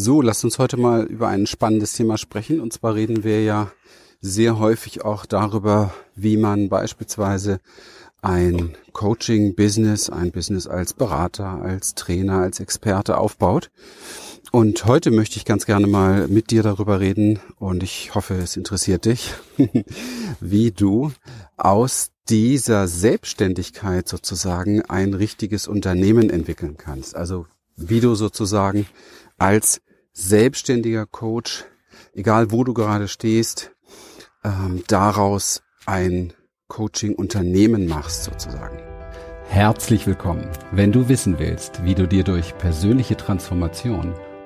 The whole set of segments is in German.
So, lasst uns heute mal über ein spannendes Thema sprechen. Und zwar reden wir ja sehr häufig auch darüber, wie man beispielsweise ein Coaching-Business, ein Business als Berater, als Trainer, als Experte aufbaut. Und heute möchte ich ganz gerne mal mit dir darüber reden und ich hoffe, es interessiert dich, wie du aus dieser Selbstständigkeit sozusagen ein richtiges Unternehmen entwickeln kannst. Also wie du sozusagen als selbstständiger Coach, egal wo du gerade stehst, ähm, daraus ein Coaching-Unternehmen machst sozusagen. Herzlich willkommen. Wenn du wissen willst, wie du dir durch persönliche Transformation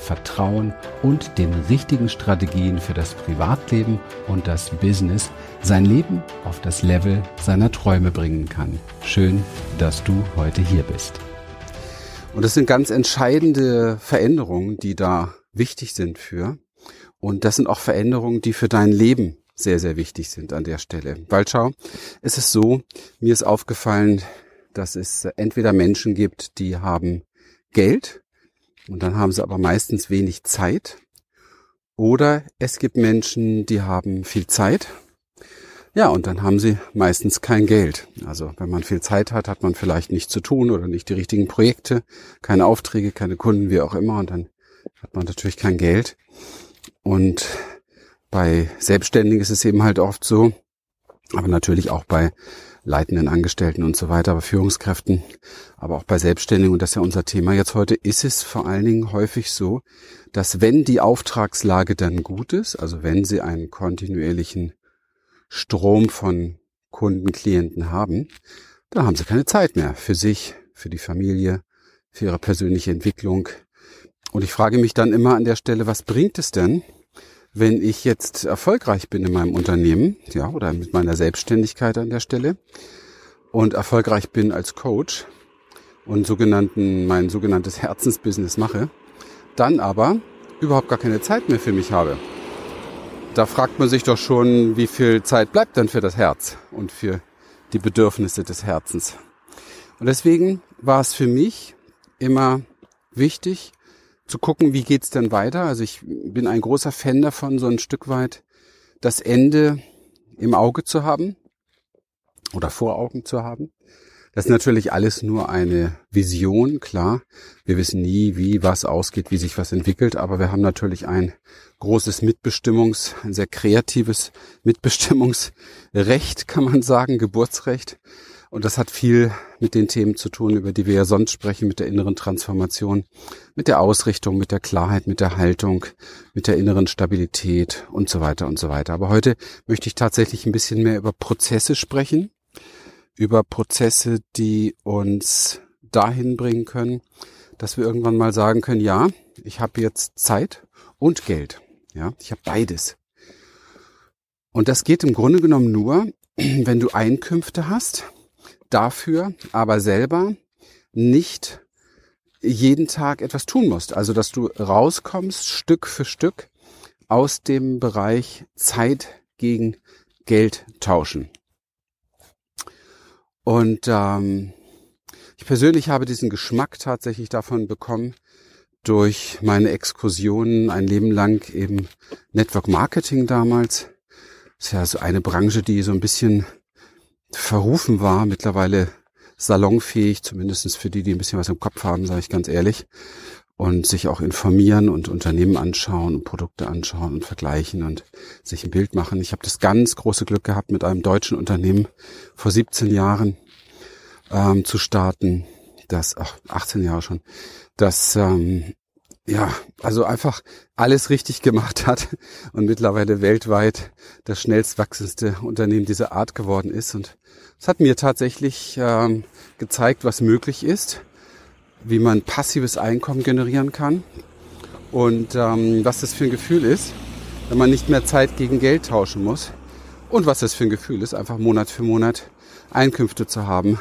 Vertrauen und den richtigen Strategien für das Privatleben und das Business sein Leben auf das Level seiner Träume bringen kann. Schön, dass du heute hier bist. Und das sind ganz entscheidende Veränderungen, die da wichtig sind für. Und das sind auch Veränderungen, die für dein Leben sehr, sehr wichtig sind an der Stelle. Weil schau, es ist so, mir ist aufgefallen, dass es entweder Menschen gibt, die haben Geld und dann haben sie aber meistens wenig Zeit. Oder es gibt Menschen, die haben viel Zeit. Ja, und dann haben sie meistens kein Geld. Also wenn man viel Zeit hat, hat man vielleicht nichts zu tun oder nicht die richtigen Projekte, keine Aufträge, keine Kunden, wie auch immer. Und dann hat man natürlich kein Geld. Und bei Selbstständigen ist es eben halt oft so, aber natürlich auch bei leitenden Angestellten und so weiter, aber Führungskräften, aber auch bei Selbstständigen, und das ist ja unser Thema jetzt heute, ist es vor allen Dingen häufig so, dass wenn die Auftragslage dann gut ist, also wenn sie einen kontinuierlichen Strom von Kunden, Klienten haben, dann haben sie keine Zeit mehr für sich, für die Familie, für ihre persönliche Entwicklung. Und ich frage mich dann immer an der Stelle, was bringt es denn, wenn ich jetzt erfolgreich bin in meinem Unternehmen, ja, oder mit meiner Selbstständigkeit an der Stelle und erfolgreich bin als Coach und sogenannten, mein sogenanntes Herzensbusiness mache, dann aber überhaupt gar keine Zeit mehr für mich habe. Da fragt man sich doch schon, wie viel Zeit bleibt dann für das Herz und für die Bedürfnisse des Herzens. Und deswegen war es für mich immer wichtig, zu gucken, wie geht's denn weiter. Also ich bin ein großer Fan davon, so ein Stück weit das Ende im Auge zu haben oder vor Augen zu haben. Das ist natürlich alles nur eine Vision, klar. Wir wissen nie, wie was ausgeht, wie sich was entwickelt, aber wir haben natürlich ein großes Mitbestimmungs, ein sehr kreatives Mitbestimmungsrecht, kann man sagen, Geburtsrecht. Und das hat viel mit den Themen zu tun, über die wir ja sonst sprechen, mit der inneren Transformation, mit der Ausrichtung, mit der Klarheit, mit der Haltung, mit der inneren Stabilität und so weiter und so weiter. Aber heute möchte ich tatsächlich ein bisschen mehr über Prozesse sprechen, über Prozesse, die uns dahin bringen können, dass wir irgendwann mal sagen können, ja, ich habe jetzt Zeit und Geld. Ja, ich habe beides. Und das geht im Grunde genommen nur, wenn du Einkünfte hast, dafür aber selber nicht jeden Tag etwas tun musst. Also, dass du rauskommst Stück für Stück aus dem Bereich Zeit gegen Geld tauschen. Und ähm, ich persönlich habe diesen Geschmack tatsächlich davon bekommen durch meine Exkursionen ein Leben lang eben Network Marketing damals. Das ist ja so eine Branche, die so ein bisschen verrufen war, mittlerweile salonfähig, zumindestens für die, die ein bisschen was im Kopf haben, sage ich ganz ehrlich, und sich auch informieren und Unternehmen anschauen und Produkte anschauen und vergleichen und sich ein Bild machen. Ich habe das ganz große Glück gehabt, mit einem deutschen Unternehmen vor 17 Jahren ähm, zu starten, das, ach, 18 Jahre schon, das ähm, ja, also einfach alles richtig gemacht hat und mittlerweile weltweit das schnellst wachsendste Unternehmen dieser Art geworden ist. Und es hat mir tatsächlich ähm, gezeigt, was möglich ist, wie man passives Einkommen generieren kann und ähm, was das für ein Gefühl ist, wenn man nicht mehr Zeit gegen Geld tauschen muss und was das für ein Gefühl ist, einfach Monat für Monat Einkünfte zu haben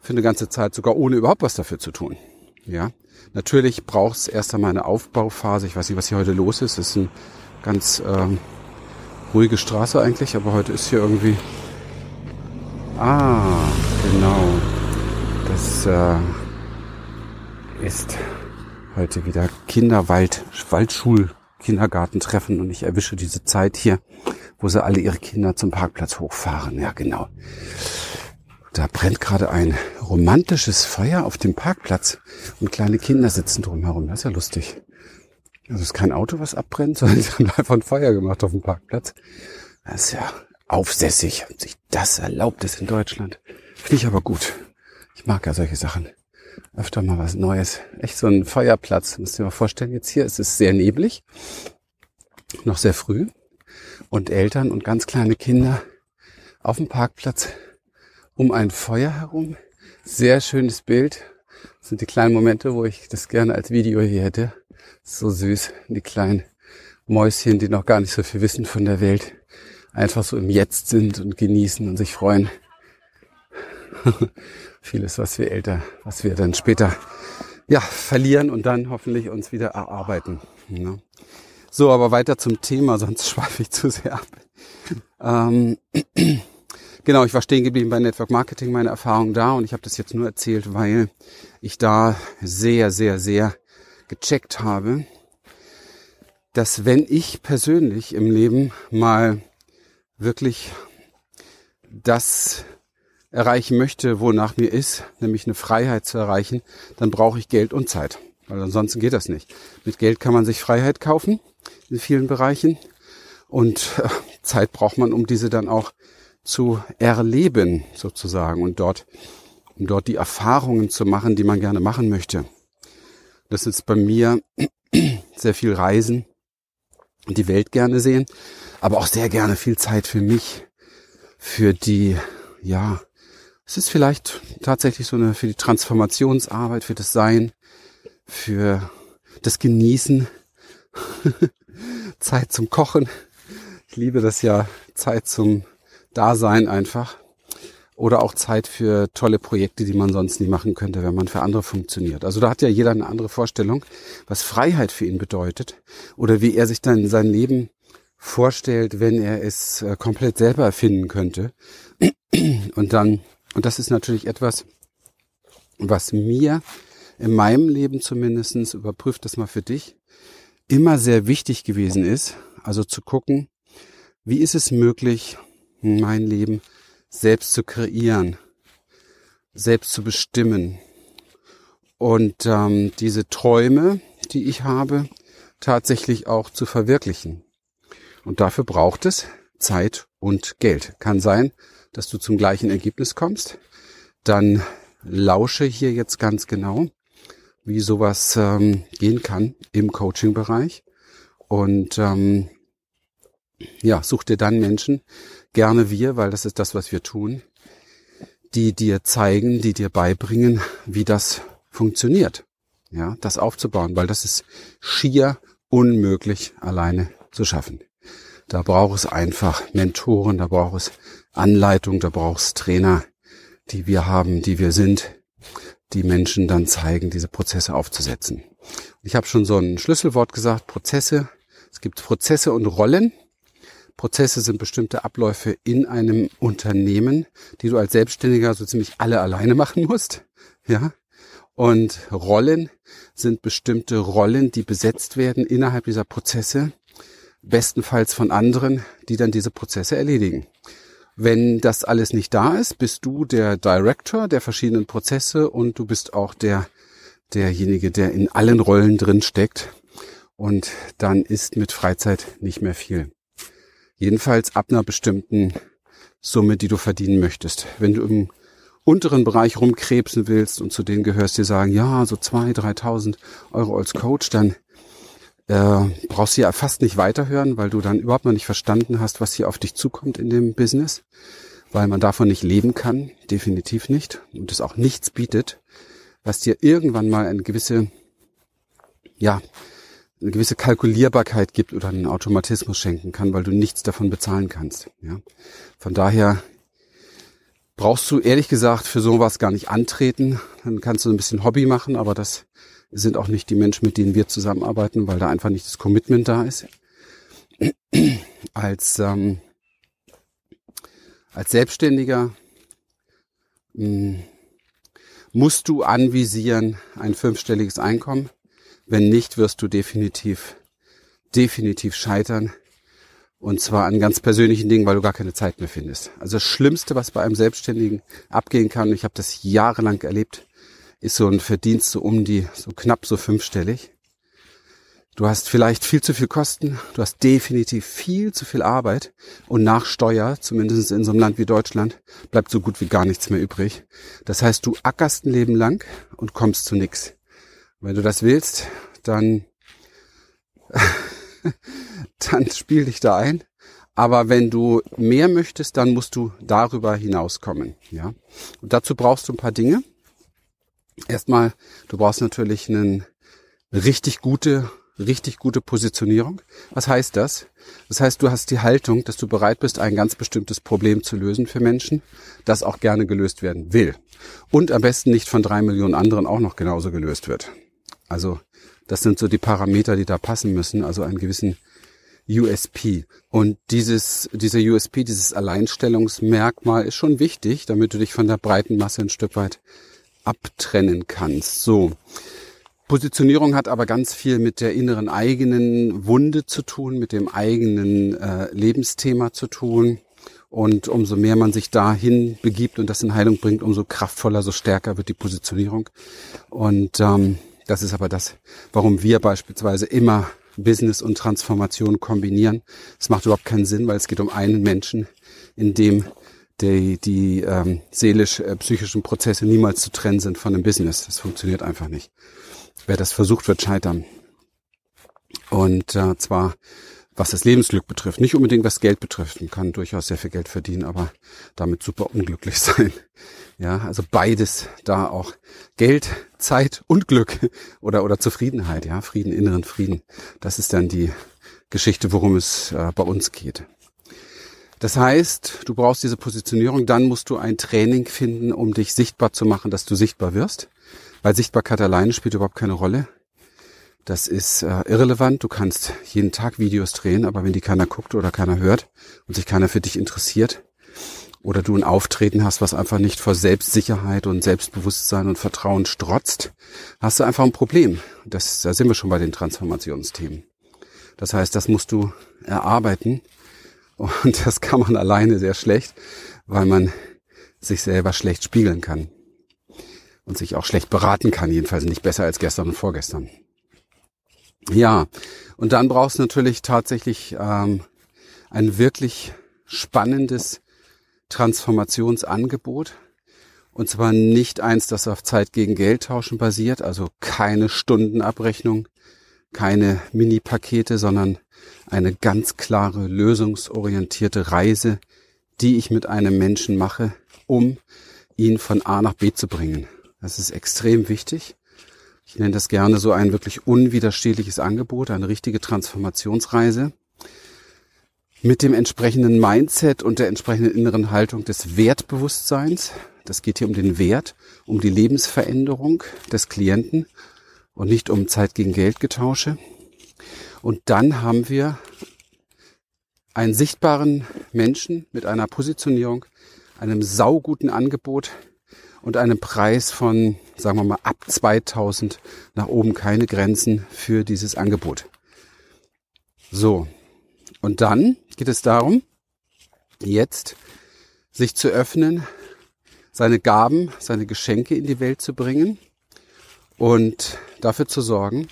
für eine ganze Zeit sogar ohne überhaupt was dafür zu tun. Ja, natürlich braucht es erst einmal eine Aufbauphase. Ich weiß nicht, was hier heute los ist. Es ist eine ganz ähm, ruhige Straße eigentlich, aber heute ist hier irgendwie. Ah, genau. Das äh, ist heute wieder Kinderwald, Waldschul, Kindergartentreffen und ich erwische diese Zeit hier, wo sie alle ihre Kinder zum Parkplatz hochfahren. Ja, genau. Da brennt gerade ein romantisches Feuer auf dem Parkplatz und kleine Kinder sitzen drumherum. Das ist ja lustig. Also es ist kein Auto, was abbrennt, sondern sie haben einfach ein Feuer gemacht auf dem Parkplatz. Das ist ja aufsässig, sich das erlaubt ist in Deutschland. Finde ich aber gut. Ich mag ja solche Sachen. Öfter mal was Neues. Echt so ein Feuerplatz. Müsst ihr mal vorstellen, jetzt hier ist es sehr neblig. Noch sehr früh. Und Eltern und ganz kleine Kinder auf dem Parkplatz um ein Feuer herum. Sehr schönes Bild. Das sind die kleinen Momente, wo ich das gerne als Video hier hätte. So süß. Die kleinen Mäuschen, die noch gar nicht so viel wissen von der Welt. Einfach so im Jetzt sind und genießen und sich freuen. Vieles, was wir älter, was wir dann später ja, verlieren und dann hoffentlich uns wieder erarbeiten. Ne? So, aber weiter zum Thema, sonst schweife ich zu sehr ab. Ähm, genau, ich war stehen geblieben bei Network Marketing, meine Erfahrung da und ich habe das jetzt nur erzählt, weil ich da sehr, sehr, sehr gecheckt habe, dass wenn ich persönlich im Leben mal wirklich das erreichen möchte, wonach mir ist, nämlich eine Freiheit zu erreichen, dann brauche ich Geld und Zeit. Weil ansonsten geht das nicht. Mit Geld kann man sich Freiheit kaufen in vielen Bereichen. Und äh, Zeit braucht man, um diese dann auch zu erleben, sozusagen. Und dort, um dort die Erfahrungen zu machen, die man gerne machen möchte. Das ist bei mir sehr viel Reisen und die Welt gerne sehen, aber auch sehr gerne viel Zeit für mich, für die, ja, es ist vielleicht tatsächlich so eine für die Transformationsarbeit, für das Sein, für das Genießen, Zeit zum Kochen. Ich liebe das ja, Zeit zum Dasein einfach. Oder auch Zeit für tolle Projekte, die man sonst nie machen könnte, wenn man für andere funktioniert. Also da hat ja jeder eine andere Vorstellung, was Freiheit für ihn bedeutet oder wie er sich dann sein Leben vorstellt, wenn er es äh, komplett selber erfinden könnte. Und dann und das ist natürlich etwas, was mir in meinem Leben zumindestens überprüft das mal für dich, immer sehr wichtig gewesen ist. Also zu gucken, wie ist es möglich, mein Leben selbst zu kreieren, selbst zu bestimmen und ähm, diese Träume, die ich habe, tatsächlich auch zu verwirklichen. Und dafür braucht es Zeit und Geld. Kann sein, dass du zum gleichen Ergebnis kommst, dann lausche hier jetzt ganz genau, wie sowas ähm, gehen kann im Coaching-Bereich. Und ähm, ja, such dir dann Menschen, gerne wir, weil das ist das, was wir tun, die dir zeigen, die dir beibringen, wie das funktioniert. Ja, das aufzubauen, weil das ist schier unmöglich alleine zu schaffen. Da braucht es einfach Mentoren, da braucht es Anleitung, da braucht es Trainer, die wir haben, die wir sind, die Menschen dann zeigen, diese Prozesse aufzusetzen. Ich habe schon so ein Schlüsselwort gesagt, Prozesse. Es gibt Prozesse und Rollen. Prozesse sind bestimmte Abläufe in einem Unternehmen, die du als Selbstständiger so ziemlich alle alleine machen musst. Ja. Und Rollen sind bestimmte Rollen, die besetzt werden innerhalb dieser Prozesse, bestenfalls von anderen, die dann diese Prozesse erledigen. Wenn das alles nicht da ist, bist du der Director der verschiedenen Prozesse und du bist auch der derjenige, der in allen Rollen drin steckt. Und dann ist mit Freizeit nicht mehr viel. Jedenfalls ab einer bestimmten Summe, die du verdienen möchtest. Wenn du im unteren Bereich rumkrebsen willst und zu denen gehörst, die sagen, ja, so zwei, dreitausend Euro als Coach, dann äh, brauchst du ja fast nicht weiterhören, weil du dann überhaupt noch nicht verstanden hast, was hier auf dich zukommt in dem Business, weil man davon nicht leben kann, definitiv nicht, und es auch nichts bietet, was dir irgendwann mal eine gewisse, ja, eine gewisse Kalkulierbarkeit gibt oder einen Automatismus schenken kann, weil du nichts davon bezahlen kannst. Ja. Von daher brauchst du ehrlich gesagt für sowas gar nicht antreten. Dann kannst du ein bisschen Hobby machen, aber das sind auch nicht die Menschen, mit denen wir zusammenarbeiten, weil da einfach nicht das Commitment da ist. Als, ähm, als Selbstständiger mh, hm, musst du anvisieren ein fünfstelliges Einkommen. Wenn nicht, wirst du definitiv, definitiv scheitern. Und zwar an ganz persönlichen Dingen, weil du gar keine Zeit mehr findest. Also das Schlimmste, was bei einem Selbstständigen abgehen kann, ich habe das jahrelang erlebt, ist so ein Verdienst so um die, so knapp so fünfstellig. Du hast vielleicht viel zu viel Kosten, du hast definitiv viel zu viel Arbeit und nach Steuer, zumindest in so einem Land wie Deutschland, bleibt so gut wie gar nichts mehr übrig. Das heißt, du ackerst ein Leben lang und kommst zu nichts. Wenn du das willst, dann dann spiel dich da ein. Aber wenn du mehr möchtest, dann musst du darüber hinauskommen. Ja, und dazu brauchst du ein paar Dinge. Erstmal, du brauchst natürlich einen richtig gute, richtig gute Positionierung. Was heißt das? Das heißt, du hast die Haltung, dass du bereit bist, ein ganz bestimmtes Problem zu lösen für Menschen, das auch gerne gelöst werden will. Und am besten nicht von drei Millionen anderen auch noch genauso gelöst wird. Also, das sind so die Parameter, die da passen müssen. Also einen gewissen USP. Und dieses, dieser USP, dieses Alleinstellungsmerkmal ist schon wichtig, damit du dich von der breiten Masse ein Stück weit abtrennen kannst. So. Positionierung hat aber ganz viel mit der inneren eigenen Wunde zu tun, mit dem eigenen äh, Lebensthema zu tun. Und umso mehr man sich dahin begibt und das in Heilung bringt, umso kraftvoller, so stärker wird die Positionierung. Und ähm, das ist aber das, warum wir beispielsweise immer Business und Transformation kombinieren. Es macht überhaupt keinen Sinn, weil es geht um einen Menschen, in dem die, die ähm, seelisch-psychischen äh, Prozesse niemals zu trennen sind von dem Business. Das funktioniert einfach nicht. Wer das versucht, wird scheitern. Und äh, zwar was das Lebensglück betrifft, nicht unbedingt was Geld betrifft. Man kann durchaus sehr viel Geld verdienen, aber damit super unglücklich sein. Ja, also beides da auch Geld, Zeit und Glück oder oder Zufriedenheit, ja, Frieden, inneren Frieden. Das ist dann die Geschichte, worum es äh, bei uns geht. Das heißt, du brauchst diese Positionierung, dann musst du ein Training finden, um dich sichtbar zu machen, dass du sichtbar wirst, weil Sichtbarkeit alleine spielt überhaupt keine Rolle. Das ist äh, irrelevant. Du kannst jeden Tag Videos drehen, aber wenn die keiner guckt oder keiner hört und sich keiner für dich interessiert oder du ein Auftreten hast, was einfach nicht vor Selbstsicherheit und Selbstbewusstsein und Vertrauen strotzt, hast du einfach ein Problem. Das, da sind wir schon bei den Transformationsthemen. Das heißt, das musst du erarbeiten und das kann man alleine sehr schlecht, weil man sich selber schlecht spiegeln kann und sich auch schlecht beraten kann, jedenfalls nicht besser als gestern und vorgestern. Ja, und dann brauchst du natürlich tatsächlich ähm, ein wirklich spannendes Transformationsangebot. Und zwar nicht eins, das auf Zeit gegen Geld tauschen basiert, also keine Stundenabrechnung, keine Mini-Pakete, sondern eine ganz klare, lösungsorientierte Reise, die ich mit einem Menschen mache, um ihn von A nach B zu bringen. Das ist extrem wichtig. Ich nenne das gerne so ein wirklich unwiderstehliches Angebot, eine richtige Transformationsreise mit dem entsprechenden Mindset und der entsprechenden inneren Haltung des Wertbewusstseins. Das geht hier um den Wert, um die Lebensveränderung des Klienten und nicht um Zeit gegen Geld getausche. Und dann haben wir einen sichtbaren Menschen mit einer Positionierung, einem sauguten Angebot, und einem Preis von, sagen wir mal, ab 2000 nach oben keine Grenzen für dieses Angebot. So. Und dann geht es darum, jetzt sich zu öffnen, seine Gaben, seine Geschenke in die Welt zu bringen und dafür zu sorgen,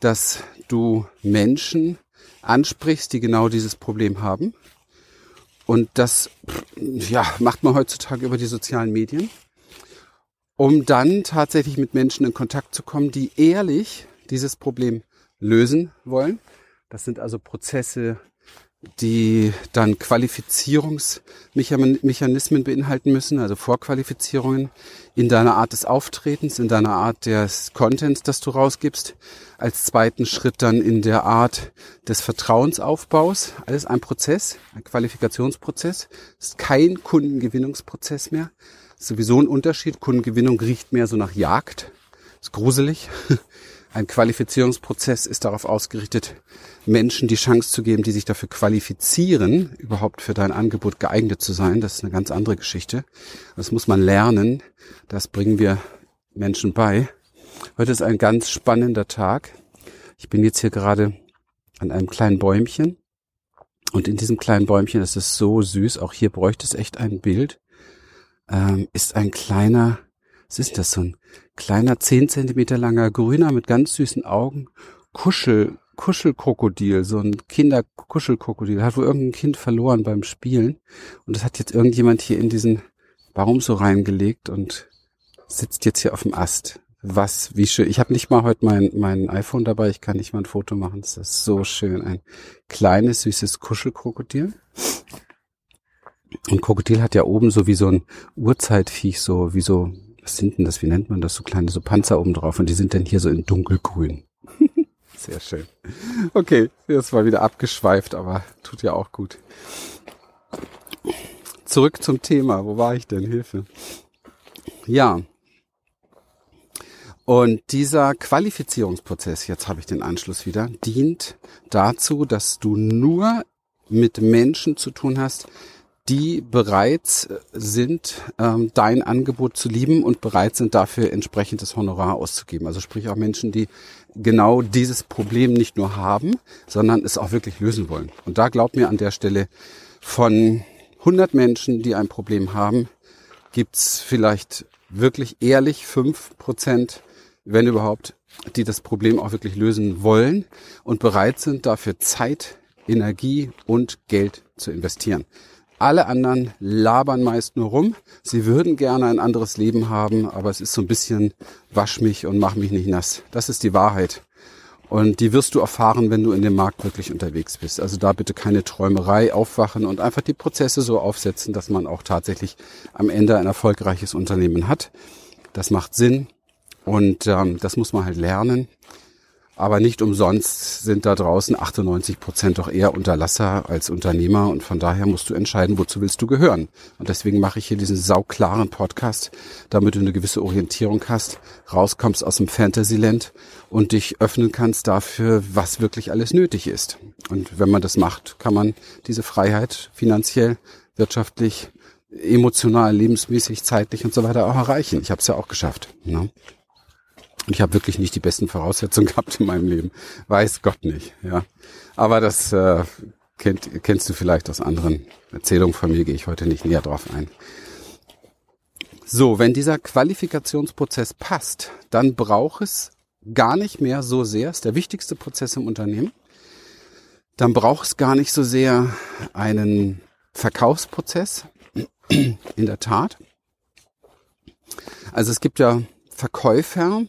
dass du Menschen ansprichst, die genau dieses Problem haben. Und das ja, macht man heutzutage über die sozialen Medien um dann tatsächlich mit Menschen in Kontakt zu kommen, die ehrlich dieses Problem lösen wollen. Das sind also Prozesse die dann Qualifizierungsmechanismen beinhalten müssen, also Vorqualifizierungen in deiner Art des Auftretens, in deiner Art des Contents, das du rausgibst. Als zweiten Schritt dann in der Art des Vertrauensaufbaus. Alles ein Prozess, ein Qualifikationsprozess. Es ist kein Kundengewinnungsprozess mehr. Ist sowieso ein Unterschied. Kundengewinnung riecht mehr so nach Jagd. Ist gruselig. Ein Qualifizierungsprozess ist darauf ausgerichtet, Menschen die Chance zu geben, die sich dafür qualifizieren, überhaupt für dein Angebot geeignet zu sein. Das ist eine ganz andere Geschichte. Das muss man lernen. Das bringen wir Menschen bei. Heute ist ein ganz spannender Tag. Ich bin jetzt hier gerade an einem kleinen Bäumchen. Und in diesem kleinen Bäumchen, das ist so süß, auch hier bräuchte es echt ein Bild, ähm, ist ein kleiner, was ist das, so ein kleiner zehn Zentimeter langer Grüner mit ganz süßen Augen, Kuschel, Kuschelkrokodil, so ein Kinderkuschelkrokodil, hat wohl irgendein Kind verloren beim Spielen und das hat jetzt irgendjemand hier in diesen Baum so reingelegt und sitzt jetzt hier auf dem Ast. Was, wie schön. Ich habe nicht mal heute mein, mein iPhone dabei, ich kann nicht mal ein Foto machen. Das ist so schön. Ein kleines, süßes Kuschelkrokodil. Und Krokodil hat ja oben so wie so ein Urzeitviech, so wie so was sind denn das, wie nennt man das, so kleine so Panzer oben drauf und die sind dann hier so in dunkelgrün. Sehr schön. Okay, das war wieder abgeschweift, aber tut ja auch gut. Zurück zum Thema. Wo war ich denn? Hilfe. Ja. Und dieser Qualifizierungsprozess, jetzt habe ich den Anschluss wieder, dient dazu, dass du nur mit Menschen zu tun hast, die bereit sind, ähm, dein Angebot zu lieben und bereit sind, dafür entsprechendes Honorar auszugeben. Also sprich auch Menschen, die genau dieses Problem nicht nur haben, sondern es auch wirklich lösen wollen. Und da glaubt mir an der Stelle, von 100 Menschen, die ein Problem haben, gibt's vielleicht wirklich ehrlich fünf Prozent, wenn überhaupt, die das Problem auch wirklich lösen wollen und bereit sind, dafür Zeit, Energie und Geld zu investieren. Alle anderen labern meist nur rum. Sie würden gerne ein anderes Leben haben, aber es ist so ein bisschen wasch mich und mach mich nicht nass. Das ist die Wahrheit. Und die wirst du erfahren, wenn du in dem Markt wirklich unterwegs bist. Also da bitte keine Träumerei aufwachen und einfach die Prozesse so aufsetzen, dass man auch tatsächlich am Ende ein erfolgreiches Unternehmen hat. Das macht Sinn und ähm, das muss man halt lernen. Aber nicht umsonst sind da draußen 98 Prozent doch eher Unterlasser als Unternehmer und von daher musst du entscheiden, wozu willst du gehören. Und deswegen mache ich hier diesen sauklaren Podcast, damit du eine gewisse Orientierung hast, rauskommst aus dem Fantasyland und dich öffnen kannst dafür, was wirklich alles nötig ist. Und wenn man das macht, kann man diese Freiheit finanziell, wirtschaftlich, emotional, lebensmäßig, zeitlich und so weiter auch erreichen. Ich habe es ja auch geschafft. Ne? Und ich habe wirklich nicht die besten Voraussetzungen gehabt in meinem Leben. Weiß Gott nicht, ja. Aber das äh, kennt, kennst du vielleicht aus anderen Erzählungen von mir, gehe ich heute nicht näher drauf ein. So, wenn dieser Qualifikationsprozess passt, dann braucht es gar nicht mehr so sehr, ist der wichtigste Prozess im Unternehmen, dann braucht es gar nicht so sehr einen Verkaufsprozess, in der Tat. Also es gibt ja Verkäufer,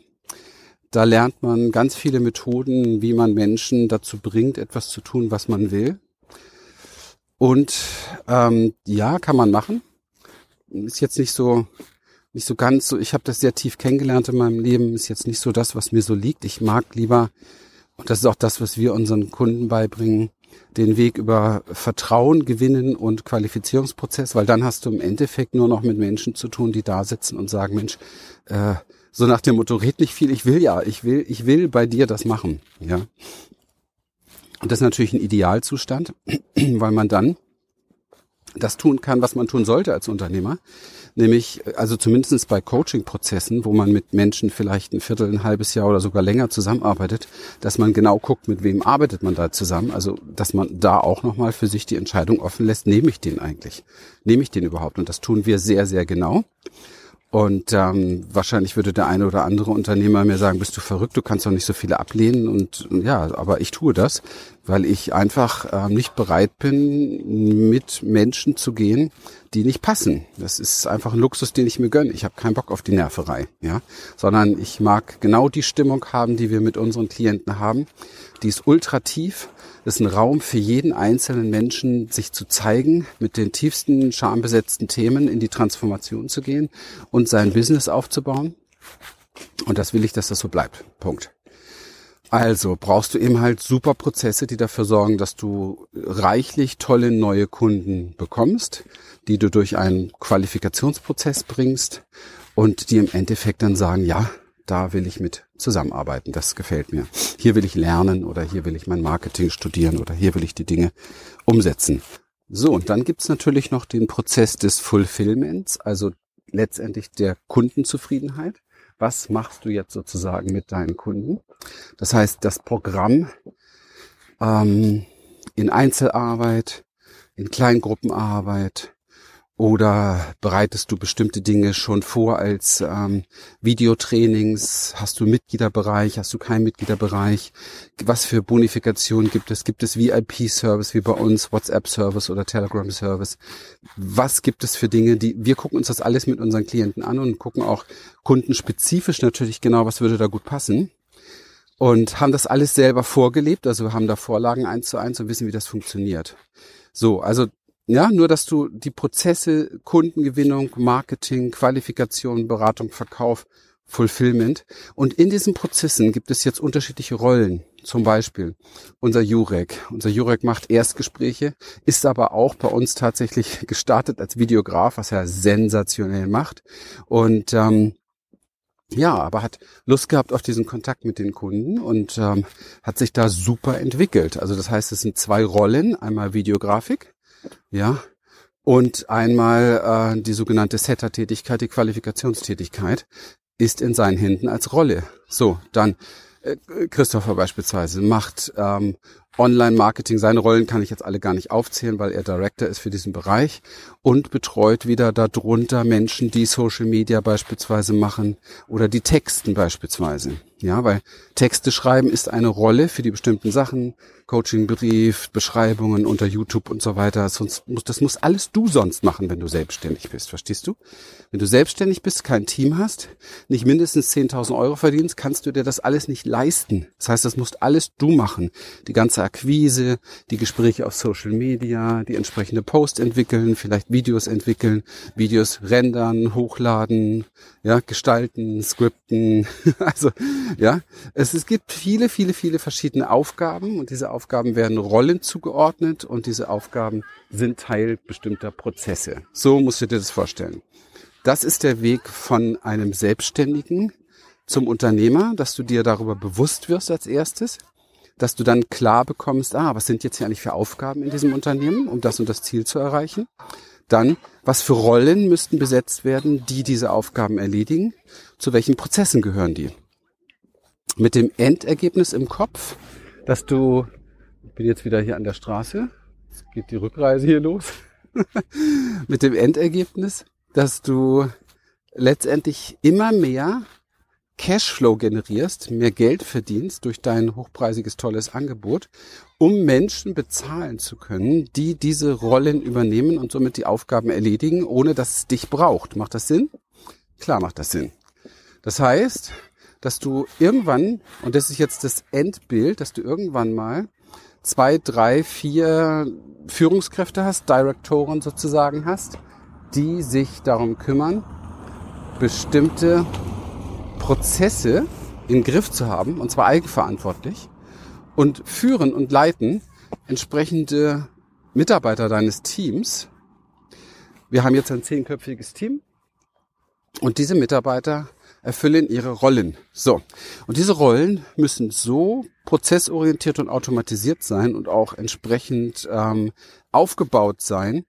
da lernt man ganz viele Methoden, wie man Menschen dazu bringt, etwas zu tun, was man will. Und ähm, ja, kann man machen. Ist jetzt nicht so nicht so ganz so. Ich habe das sehr tief kennengelernt in meinem Leben. Ist jetzt nicht so das, was mir so liegt. Ich mag lieber und das ist auch das, was wir unseren Kunden beibringen, den Weg über Vertrauen gewinnen und Qualifizierungsprozess, weil dann hast du im Endeffekt nur noch mit Menschen zu tun, die da sitzen und sagen, Mensch, äh, so nach dem Motto, red nicht viel, ich will ja, ich will, ich will bei dir das machen, ja. Und das ist natürlich ein Idealzustand, weil man dann das tun kann, was man tun sollte als Unternehmer. Nämlich, also zumindestens bei Coaching-Prozessen, wo man mit Menschen vielleicht ein Viertel, ein halbes Jahr oder sogar länger zusammenarbeitet, dass man genau guckt, mit wem arbeitet man da zusammen. Also, dass man da auch nochmal für sich die Entscheidung offen lässt, nehme ich den eigentlich? Nehme ich den überhaupt? Und das tun wir sehr, sehr genau. Und ähm, wahrscheinlich würde der eine oder andere Unternehmer mir sagen, bist du verrückt, du kannst doch nicht so viele ablehnen. Und ja, aber ich tue das, weil ich einfach ähm, nicht bereit bin, mit Menschen zu gehen, die nicht passen. Das ist einfach ein Luxus, den ich mir gönne. Ich habe keinen Bock auf die Nerverei, ja, sondern ich mag genau die Stimmung haben, die wir mit unseren Klienten haben. Die ist ultra tief. Ist ein Raum für jeden einzelnen Menschen, sich zu zeigen, mit den tiefsten schambesetzten Themen in die Transformation zu gehen und sein Business aufzubauen. Und das will ich, dass das so bleibt. Punkt. Also brauchst du eben halt super Prozesse, die dafür sorgen, dass du reichlich tolle neue Kunden bekommst, die du durch einen Qualifikationsprozess bringst und die im Endeffekt dann sagen, ja, da will ich mit zusammenarbeiten, das gefällt mir. Hier will ich lernen oder hier will ich mein Marketing studieren oder hier will ich die Dinge umsetzen. So, und dann gibt's natürlich noch den Prozess des Fulfillments, also letztendlich der Kundenzufriedenheit was machst du jetzt sozusagen mit deinen Kunden. Das heißt, das Programm ähm, in Einzelarbeit, in Kleingruppenarbeit, oder bereitest du bestimmte Dinge schon vor als ähm, Videotrainings? Hast du Mitgliederbereich? Hast du keinen Mitgliederbereich? Was für Bonifikation gibt es? Gibt es VIP-Service wie bei uns, WhatsApp-Service oder Telegram-Service? Was gibt es für Dinge, die wir gucken uns das alles mit unseren Klienten an und gucken auch kundenspezifisch natürlich genau, was würde da gut passen und haben das alles selber vorgelebt, also wir haben da Vorlagen eins zu eins und wissen, wie das funktioniert. So, also ja, nur dass du die Prozesse Kundengewinnung, Marketing, Qualifikation, Beratung, Verkauf, Fulfillment. Und in diesen Prozessen gibt es jetzt unterschiedliche Rollen. Zum Beispiel unser Jurek. Unser Jurek macht Erstgespräche, ist aber auch bei uns tatsächlich gestartet als Videograf, was er sensationell macht. Und ähm, ja, aber hat Lust gehabt auf diesen Kontakt mit den Kunden und ähm, hat sich da super entwickelt. Also das heißt, es sind zwei Rollen, einmal Videografik ja, und einmal äh, die sogenannte Setter-Tätigkeit, die Qualifikationstätigkeit, ist in seinen Händen als Rolle. So, dann äh, Christopher beispielsweise macht ähm, Online-Marketing. Seine Rollen kann ich jetzt alle gar nicht aufzählen, weil er Director ist für diesen Bereich und betreut wieder darunter Menschen, die Social Media beispielsweise machen oder die Texten beispielsweise. Ja, weil Texte schreiben ist eine Rolle für die bestimmten Sachen, Coachingbrief, Beschreibungen unter YouTube und so weiter. Sonst muss, das muss alles du sonst machen, wenn du selbstständig bist. Verstehst du? Wenn du selbstständig bist, kein Team hast, nicht mindestens 10.000 Euro verdienst, kannst du dir das alles nicht leisten. Das heißt, das musst alles du machen. Die ganze Akquise, die Gespräche auf Social Media, die entsprechende Post entwickeln, vielleicht Videos entwickeln, Videos rendern, hochladen, ja, gestalten, scripten. also, ja, es, es gibt viele, viele, viele verschiedene Aufgaben und diese Aufgaben werden Rollen zugeordnet und diese Aufgaben sind Teil bestimmter Prozesse. So musst du dir das vorstellen. Das ist der Weg von einem Selbstständigen zum Unternehmer, dass du dir darüber bewusst wirst als erstes, dass du dann klar bekommst, ah, was sind jetzt hier eigentlich für Aufgaben in diesem Unternehmen, um das und das Ziel zu erreichen. Dann, was für Rollen müssten besetzt werden, die diese Aufgaben erledigen? Zu welchen Prozessen gehören die? Mit dem Endergebnis im Kopf, dass du, ich bin jetzt wieder hier an der Straße, jetzt geht die Rückreise hier los, mit dem Endergebnis, dass du letztendlich immer mehr Cashflow generierst, mehr Geld verdienst durch dein hochpreisiges, tolles Angebot, um Menschen bezahlen zu können, die diese Rollen übernehmen und somit die Aufgaben erledigen, ohne dass es dich braucht. Macht das Sinn? Klar macht das Sinn. Das heißt, dass du irgendwann, und das ist jetzt das Endbild, dass du irgendwann mal zwei, drei, vier Führungskräfte hast, Direktoren sozusagen hast, die sich darum kümmern, bestimmte Prozesse im Griff zu haben, und zwar eigenverantwortlich, und führen und leiten entsprechende Mitarbeiter deines Teams. Wir haben jetzt ein zehnköpfiges Team und diese Mitarbeiter erfüllen ihre Rollen. So. Und diese Rollen müssen so prozessorientiert und automatisiert sein und auch entsprechend ähm, aufgebaut sein,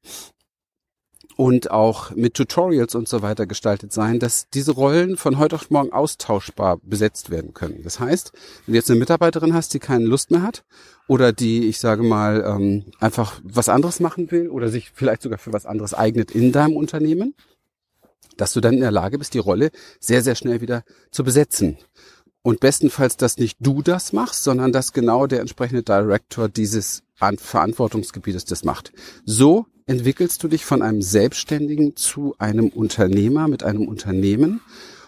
und auch mit Tutorials und so weiter gestaltet sein, dass diese Rollen von heute auf morgen austauschbar besetzt werden können. Das heißt, wenn du jetzt eine Mitarbeiterin hast, die keine Lust mehr hat oder die, ich sage mal, ähm, einfach was anderes machen will oder sich vielleicht sogar für was anderes eignet in deinem Unternehmen, dass du dann in der Lage bist, die Rolle sehr, sehr schnell wieder zu besetzen. Und bestenfalls, dass nicht du das machst, sondern dass genau der entsprechende Director dieses Verantwortungsgebietes das macht. So entwickelst du dich von einem Selbstständigen zu einem Unternehmer mit einem Unternehmen.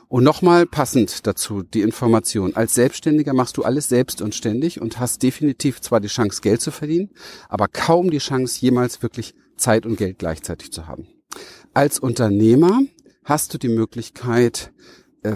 Und nochmal passend dazu die Information. Als Selbstständiger machst du alles selbst und ständig und hast definitiv zwar die Chance, Geld zu verdienen, aber kaum die Chance, jemals wirklich Zeit und Geld gleichzeitig zu haben. Als Unternehmer hast du die Möglichkeit,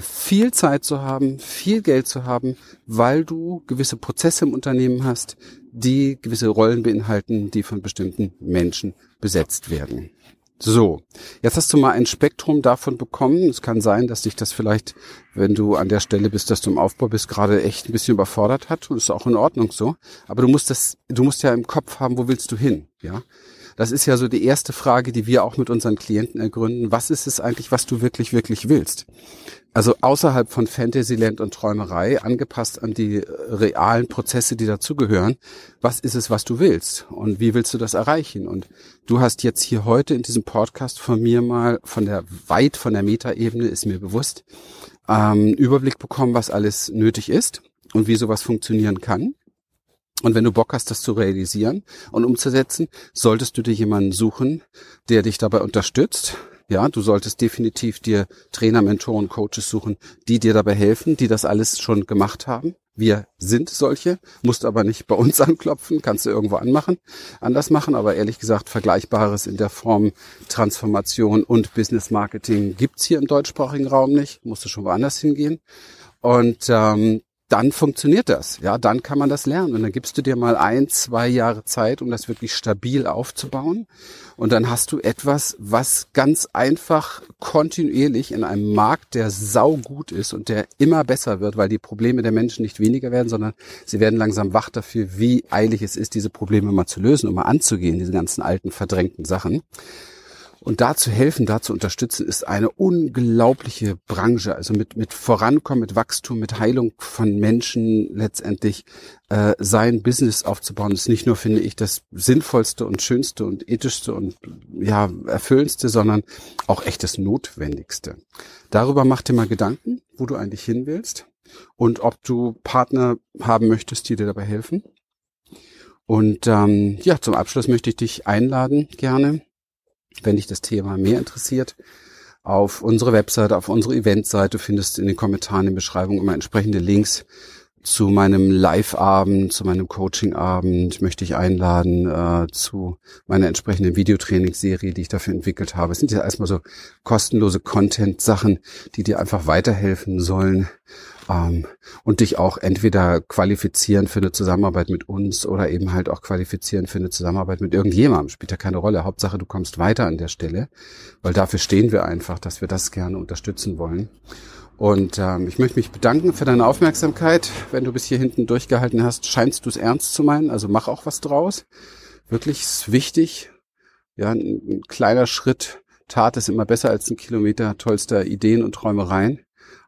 viel Zeit zu haben, viel Geld zu haben, weil du gewisse Prozesse im Unternehmen hast, die gewisse Rollen beinhalten, die von bestimmten Menschen besetzt werden. So, jetzt hast du mal ein Spektrum davon bekommen. Es kann sein, dass dich das vielleicht, wenn du an der Stelle bist, dass du im Aufbau bist, gerade echt ein bisschen überfordert hat und ist auch in Ordnung so. Aber du musst das, du musst ja im Kopf haben, wo willst du hin, ja? Das ist ja so die erste Frage, die wir auch mit unseren Klienten ergründen. Was ist es eigentlich, was du wirklich, wirklich willst? Also außerhalb von Fantasyland und Träumerei, angepasst an die realen Prozesse, die dazugehören. Was ist es, was du willst? Und wie willst du das erreichen? Und du hast jetzt hier heute in diesem Podcast von mir mal von der weit von der Metaebene ist mir bewusst ähm, Überblick bekommen, was alles nötig ist und wie sowas funktionieren kann. Und wenn du Bock hast, das zu realisieren und umzusetzen, solltest du dir jemanden suchen, der dich dabei unterstützt. Ja, du solltest definitiv dir Trainer, Mentoren, Coaches suchen, die dir dabei helfen, die das alles schon gemacht haben. Wir sind solche, musst aber nicht bei uns anklopfen, kannst du irgendwo anmachen, anders machen, aber ehrlich gesagt, Vergleichbares in der Form Transformation und Business Marketing gibt's hier im deutschsprachigen Raum nicht, musst du schon woanders hingehen. Und ähm, dann funktioniert das. Ja, dann kann man das lernen. Und dann gibst du dir mal ein, zwei Jahre Zeit, um das wirklich stabil aufzubauen. Und dann hast du etwas, was ganz einfach kontinuierlich in einem Markt, der saugut ist und der immer besser wird, weil die Probleme der Menschen nicht weniger werden, sondern sie werden langsam wach dafür, wie eilig es ist, diese Probleme mal zu lösen, um mal anzugehen, diese ganzen alten verdrängten Sachen. Und da zu helfen, da zu unterstützen, ist eine unglaubliche Branche. Also mit, mit Vorankommen, mit Wachstum, mit Heilung von Menschen letztendlich äh, sein Business aufzubauen, ist nicht nur, finde ich, das sinnvollste und schönste und ethischste und ja, erfüllendste, sondern auch echt das Notwendigste. Darüber mach dir mal Gedanken, wo du eigentlich hin willst und ob du Partner haben möchtest, die dir dabei helfen. Und ähm, ja, zum Abschluss möchte ich dich einladen, gerne wenn dich das Thema mehr interessiert, auf unsere Webseite, auf unsere Eventseite findest du in den Kommentaren in der Beschreibung immer entsprechende Links zu meinem Live-Abend, zu meinem Coaching-Abend möchte ich einladen, äh, zu meiner entsprechenden Videotrainingsserie, die ich dafür entwickelt habe. Es sind ja erstmal so kostenlose Content-Sachen, die dir einfach weiterhelfen sollen, ähm, und dich auch entweder qualifizieren für eine Zusammenarbeit mit uns oder eben halt auch qualifizieren für eine Zusammenarbeit mit irgendjemandem. Spielt ja keine Rolle. Hauptsache, du kommst weiter an der Stelle, weil dafür stehen wir einfach, dass wir das gerne unterstützen wollen. Und ähm, ich möchte mich bedanken für deine Aufmerksamkeit. Wenn du bis hier hinten durchgehalten hast, scheinst du es ernst zu meinen. Also mach auch was draus. Wirklich ist wichtig. Ja, ein, ein kleiner Schritt Tat ist immer besser als ein Kilometer tollster Ideen und Träumereien.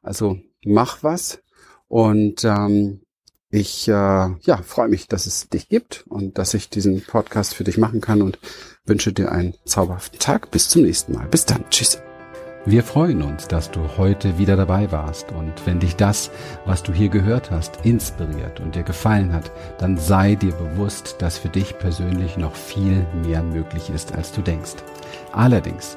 Also mach was und ähm, ich äh, ja, freue mich, dass es dich gibt und dass ich diesen Podcast für dich machen kann und wünsche dir einen zauberhaften Tag. Bis zum nächsten Mal. Bis dann. Tschüss. Wir freuen uns, dass du heute wieder dabei warst und wenn dich das, was du hier gehört hast, inspiriert und dir gefallen hat, dann sei dir bewusst, dass für dich persönlich noch viel mehr möglich ist, als du denkst. Allerdings